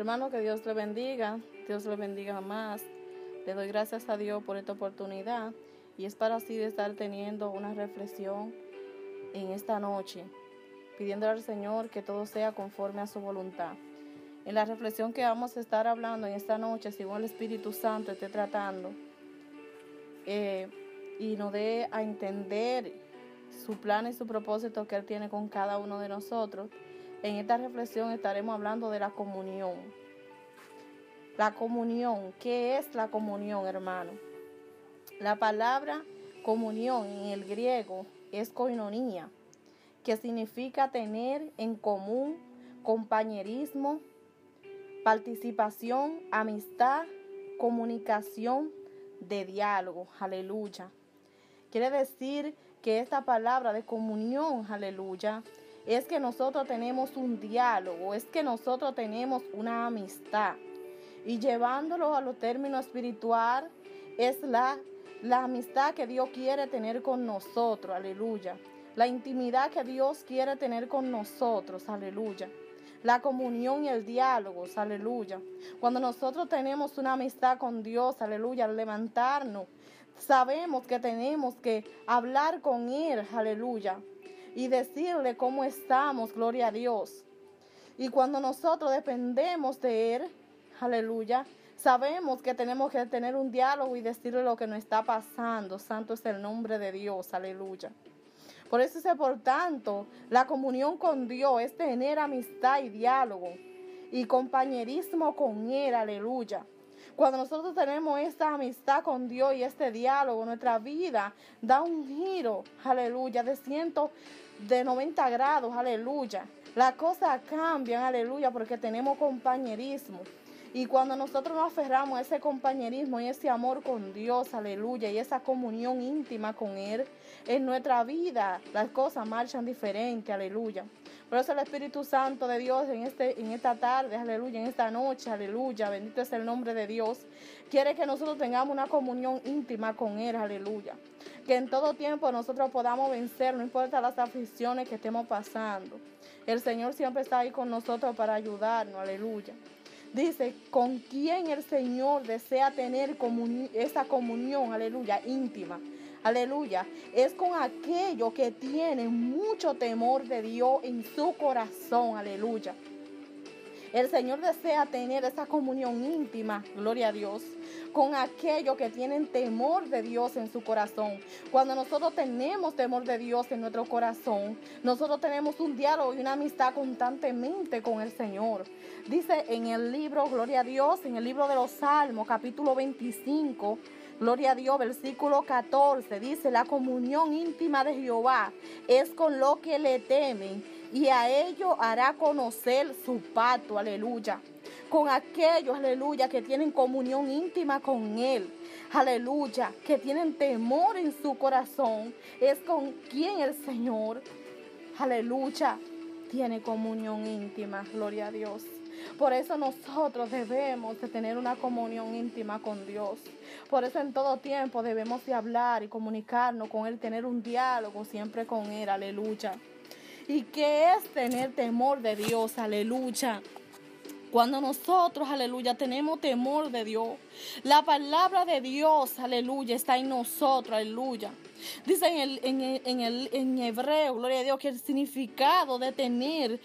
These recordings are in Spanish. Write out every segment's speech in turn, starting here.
Hermano, que Dios le bendiga, Dios le bendiga más. Le doy gracias a Dios por esta oportunidad y es para así de estar teniendo una reflexión en esta noche, pidiendo al Señor que todo sea conforme a su voluntad. En la reflexión que vamos a estar hablando en esta noche, según el Espíritu Santo esté tratando, eh, y nos dé a entender su plan y su propósito que Él tiene con cada uno de nosotros, en esta reflexión estaremos hablando de la comunión. La comunión, ¿qué es la comunión, hermano? La palabra comunión en el griego es koinonia, que significa tener en común compañerismo, participación, amistad, comunicación de diálogo. Aleluya. Quiere decir que esta palabra de comunión, aleluya, es que nosotros tenemos un diálogo, es que nosotros tenemos una amistad. Y llevándolo a lo término espiritual, es la, la amistad que Dios quiere tener con nosotros, aleluya. La intimidad que Dios quiere tener con nosotros, aleluya. La comunión y el diálogo, aleluya. Cuando nosotros tenemos una amistad con Dios, aleluya, al levantarnos, sabemos que tenemos que hablar con Él, aleluya y decirle cómo estamos, gloria a Dios. Y cuando nosotros dependemos de Él, aleluya, sabemos que tenemos que tener un diálogo y decirle lo que nos está pasando. Santo es el nombre de Dios, aleluya. Por eso es por tanto, la comunión con Dios es tener amistad y diálogo y compañerismo con Él, aleluya. Cuando nosotros tenemos esta amistad con Dios y este diálogo, nuestra vida da un giro, aleluya, de ciento, de 90 grados, aleluya. Las cosas cambian, aleluya, porque tenemos compañerismo. Y cuando nosotros nos aferramos a ese compañerismo y ese amor con Dios, aleluya, y esa comunión íntima con Él, en nuestra vida las cosas marchan diferente, aleluya. Por eso el Espíritu Santo de Dios en, este, en esta tarde, aleluya, en esta noche, aleluya, bendito es el nombre de Dios, quiere que nosotros tengamos una comunión íntima con Él, aleluya. Que en todo tiempo nosotros podamos vencer, no importa las aflicciones que estemos pasando. El Señor siempre está ahí con nosotros para ayudarnos, aleluya. Dice, con quién el Señor desea tener esa comunión, aleluya, íntima aleluya, es con aquellos que tienen mucho temor de Dios en su corazón, aleluya. El Señor desea tener esa comunión íntima, gloria a Dios, con aquellos que tienen temor de Dios en su corazón. Cuando nosotros tenemos temor de Dios en nuestro corazón, nosotros tenemos un diálogo y una amistad constantemente con el Señor. Dice en el libro, gloria a Dios, en el libro de los Salmos, capítulo 25, Gloria a Dios, versículo 14 dice, la comunión íntima de Jehová es con lo que le temen y a ellos hará conocer su pacto, aleluya. Con aquellos, aleluya, que tienen comunión íntima con Él, aleluya, que tienen temor en su corazón, es con quien el Señor, aleluya, tiene comunión íntima, gloria a Dios. Por eso nosotros debemos de tener una comunión íntima con Dios. Por eso en todo tiempo debemos de hablar y comunicarnos con Él, tener un diálogo siempre con Él, aleluya. ¿Y qué es tener temor de Dios? Aleluya. Cuando nosotros, aleluya, tenemos temor de Dios, la palabra de Dios, aleluya, está en nosotros, aleluya. Dice en, el, en, el, en hebreo, gloria a Dios, que el significado de tener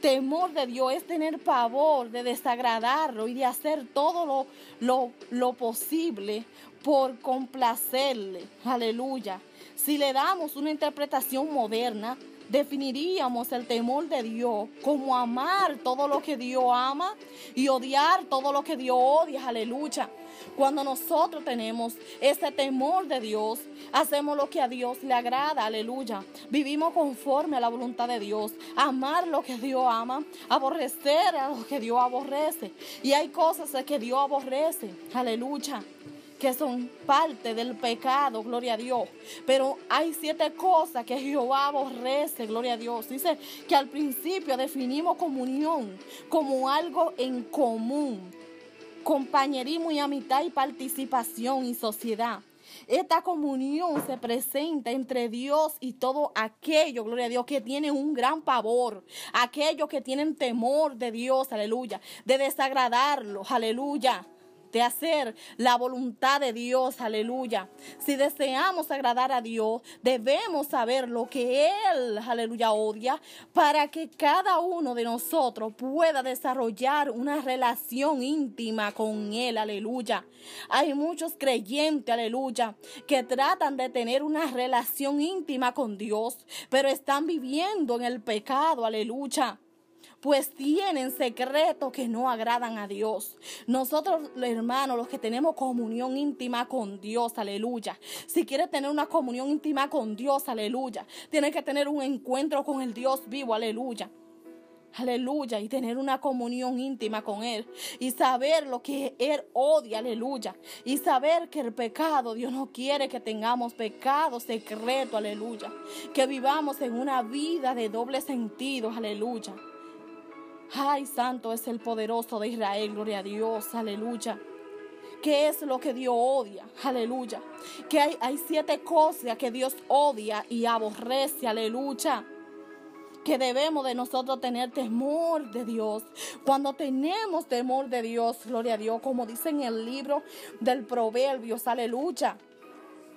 temor de Dios es tener pavor de desagradarlo y de hacer todo lo, lo, posible por complacerle. Aleluya. Si le damos una interpretación moderna, definiríamos el temor de Dios como amar todo lo que Dios ama y odiar todo lo que Dios odia. Aleluya. Cuando nosotros tenemos ese temor de Dios, hacemos lo que a Dios le agrada, aleluya. Vivimos conforme a la voluntad de Dios, amar lo que Dios ama, aborrecer a lo que Dios aborrece. Y hay cosas que Dios aborrece, aleluya que son parte del pecado, gloria a Dios. Pero hay siete cosas que Jehová aborrece, gloria a Dios. Dice que al principio definimos comunión como algo en común compañerismo y amistad y participación y sociedad. Esta comunión se presenta entre Dios y todo aquello, gloria a Dios, que tienen un gran pavor, aquellos que tienen temor de Dios, aleluya, de desagradarlo, aleluya de hacer la voluntad de Dios, aleluya. Si deseamos agradar a Dios, debemos saber lo que Él, aleluya, odia, para que cada uno de nosotros pueda desarrollar una relación íntima con Él, aleluya. Hay muchos creyentes, aleluya, que tratan de tener una relación íntima con Dios, pero están viviendo en el pecado, aleluya pues tienen secretos que no agradan a Dios. Nosotros, hermanos, los que tenemos comunión íntima con Dios, aleluya. Si quieres tener una comunión íntima con Dios, aleluya, tienes que tener un encuentro con el Dios vivo, aleluya. Aleluya, y tener una comunión íntima con Él. Y saber lo que Él odia, aleluya. Y saber que el pecado, Dios no quiere que tengamos pecado secreto, aleluya. Que vivamos en una vida de doble sentido, aleluya. Ay, santo es el poderoso de Israel, gloria a Dios, aleluya. ¿Qué es lo que Dios odia? Aleluya. Que hay, hay siete cosas que Dios odia y aborrece, aleluya que debemos de nosotros tener temor de Dios. Cuando tenemos temor de Dios, gloria a Dios, como dice en el libro del Proverbios, aleluya.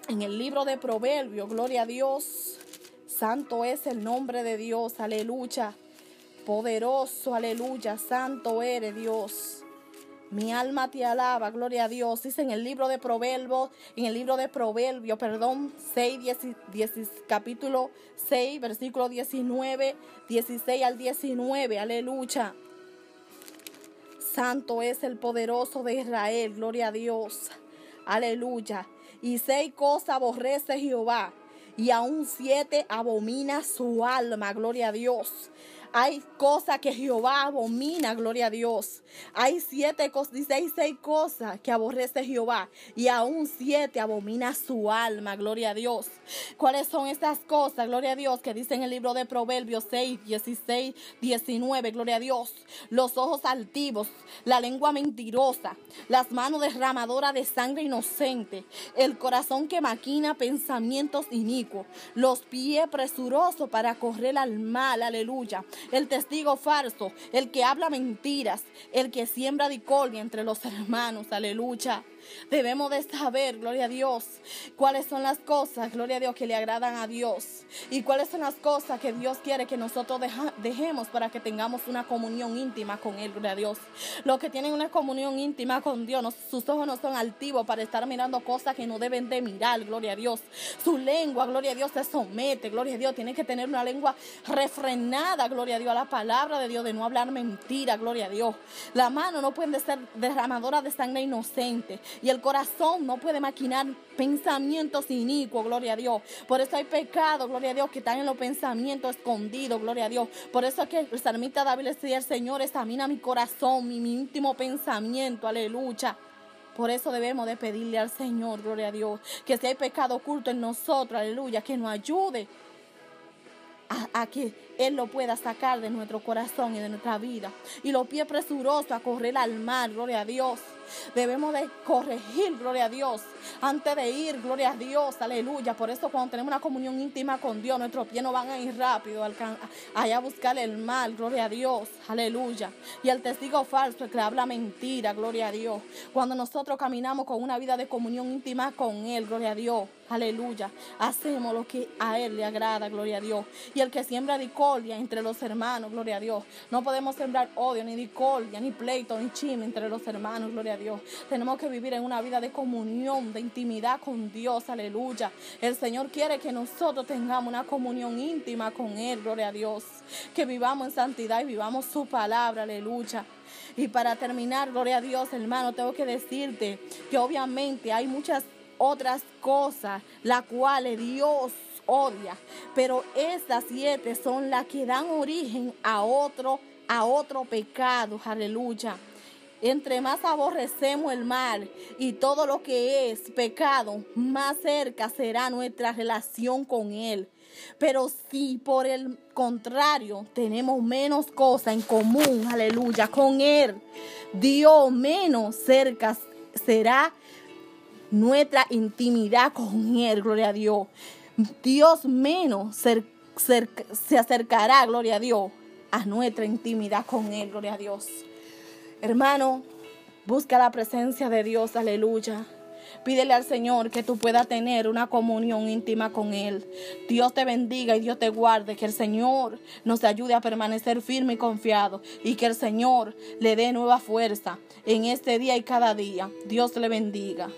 En el libro de Proverbios, gloria a Dios. Santo es el nombre de Dios, aleluya. Poderoso, aleluya, santo eres Dios. Mi alma te alaba, gloria a Dios. Dice en el libro de Proverbios, en el libro de Proverbios, perdón, 6, 10, capítulo 6, versículo 19, 16 al 19, aleluya. Santo es el poderoso de Israel, gloria a Dios. Aleluya. Y seis cosas aborrece Jehová, y aún siete abomina su alma, gloria a Dios. Hay cosas que Jehová abomina, gloria a Dios. Hay siete cosas, dice, hay seis cosas que aborrece Jehová y aún siete abomina su alma, gloria a Dios. ¿Cuáles son estas cosas, gloria a Dios, que dice en el libro de Proverbios 6, 16, 19, gloria a Dios? Los ojos altivos, la lengua mentirosa, las manos derramadoras de sangre inocente, el corazón que maquina pensamientos inicuos, los pies presurosos para correr al mal, aleluya el testigo falso, el que habla mentiras, el que siembra discordia entre los hermanos, aleluya. Debemos de saber, gloria a Dios, cuáles son las cosas, gloria a Dios, que le agradan a Dios. Y cuáles son las cosas que Dios quiere que nosotros dejemos para que tengamos una comunión íntima con Él, gloria a Dios. Los que tienen una comunión íntima con Dios, sus ojos no son altivos para estar mirando cosas que no deben de mirar, gloria a Dios. Su lengua, gloria a Dios, se somete, gloria a Dios. Tiene que tener una lengua refrenada, gloria a Dios, a la palabra de Dios, de no hablar mentira, gloria a Dios. La mano no puede ser derramadora de sangre inocente. Y el corazón no puede maquinar pensamientos inicuos, gloria a Dios. Por eso hay pecado, gloria a Dios, que están en los pensamientos escondidos, gloria a Dios. Por eso es que el salmista David le decía, Señor, examina mi corazón, mi, mi íntimo pensamiento, aleluya. Por eso debemos de pedirle al Señor, gloria a Dios, que si hay pecado oculto en nosotros, aleluya, que nos ayude a, que Él lo pueda sacar de nuestro corazón y de nuestra vida. Y los pies presurosos a correr al mar, gloria a Dios. Debemos de corregir, gloria a Dios, antes de ir, gloria a Dios, aleluya. Por eso cuando tenemos una comunión íntima con Dios, nuestros pies no van a ir rápido allá a buscar el mal, gloria a Dios, aleluya. Y el testigo falso, el que habla mentira, gloria a Dios. Cuando nosotros caminamos con una vida de comunión íntima con Él, gloria a Dios, aleluya. Hacemos lo que a Él le agrada, gloria a Dios. Y el que siembra discordia entre los hermanos, gloria a Dios. No podemos sembrar odio, ni discordia, ni pleito, ni chisme entre los hermanos, gloria a Dios. Tenemos que vivir en una vida de comunión, de intimidad con Dios, aleluya. El Señor quiere que nosotros tengamos una comunión íntima con Él, gloria a Dios. Que vivamos en santidad y vivamos su palabra, aleluya. Y para terminar, gloria a Dios, hermano, tengo que decirte que obviamente hay muchas otras cosas, las cuales Dios odia, pero estas siete son las que dan origen a otro, a otro pecado, aleluya. Entre más aborrecemos el mal y todo lo que es pecado, más cerca será nuestra relación con Él. Pero si por el contrario tenemos menos cosas en común, aleluya, con Él, Dios menos cerca será nuestra intimidad con Él, gloria a Dios. Dios menos se acercará, gloria a Dios, a nuestra intimidad con Él, gloria a Dios. Hermano, busca la presencia de Dios, aleluya. Pídele al Señor que tú puedas tener una comunión íntima con Él. Dios te bendiga y Dios te guarde. Que el Señor nos ayude a permanecer firme y confiado. Y que el Señor le dé nueva fuerza en este día y cada día. Dios le bendiga.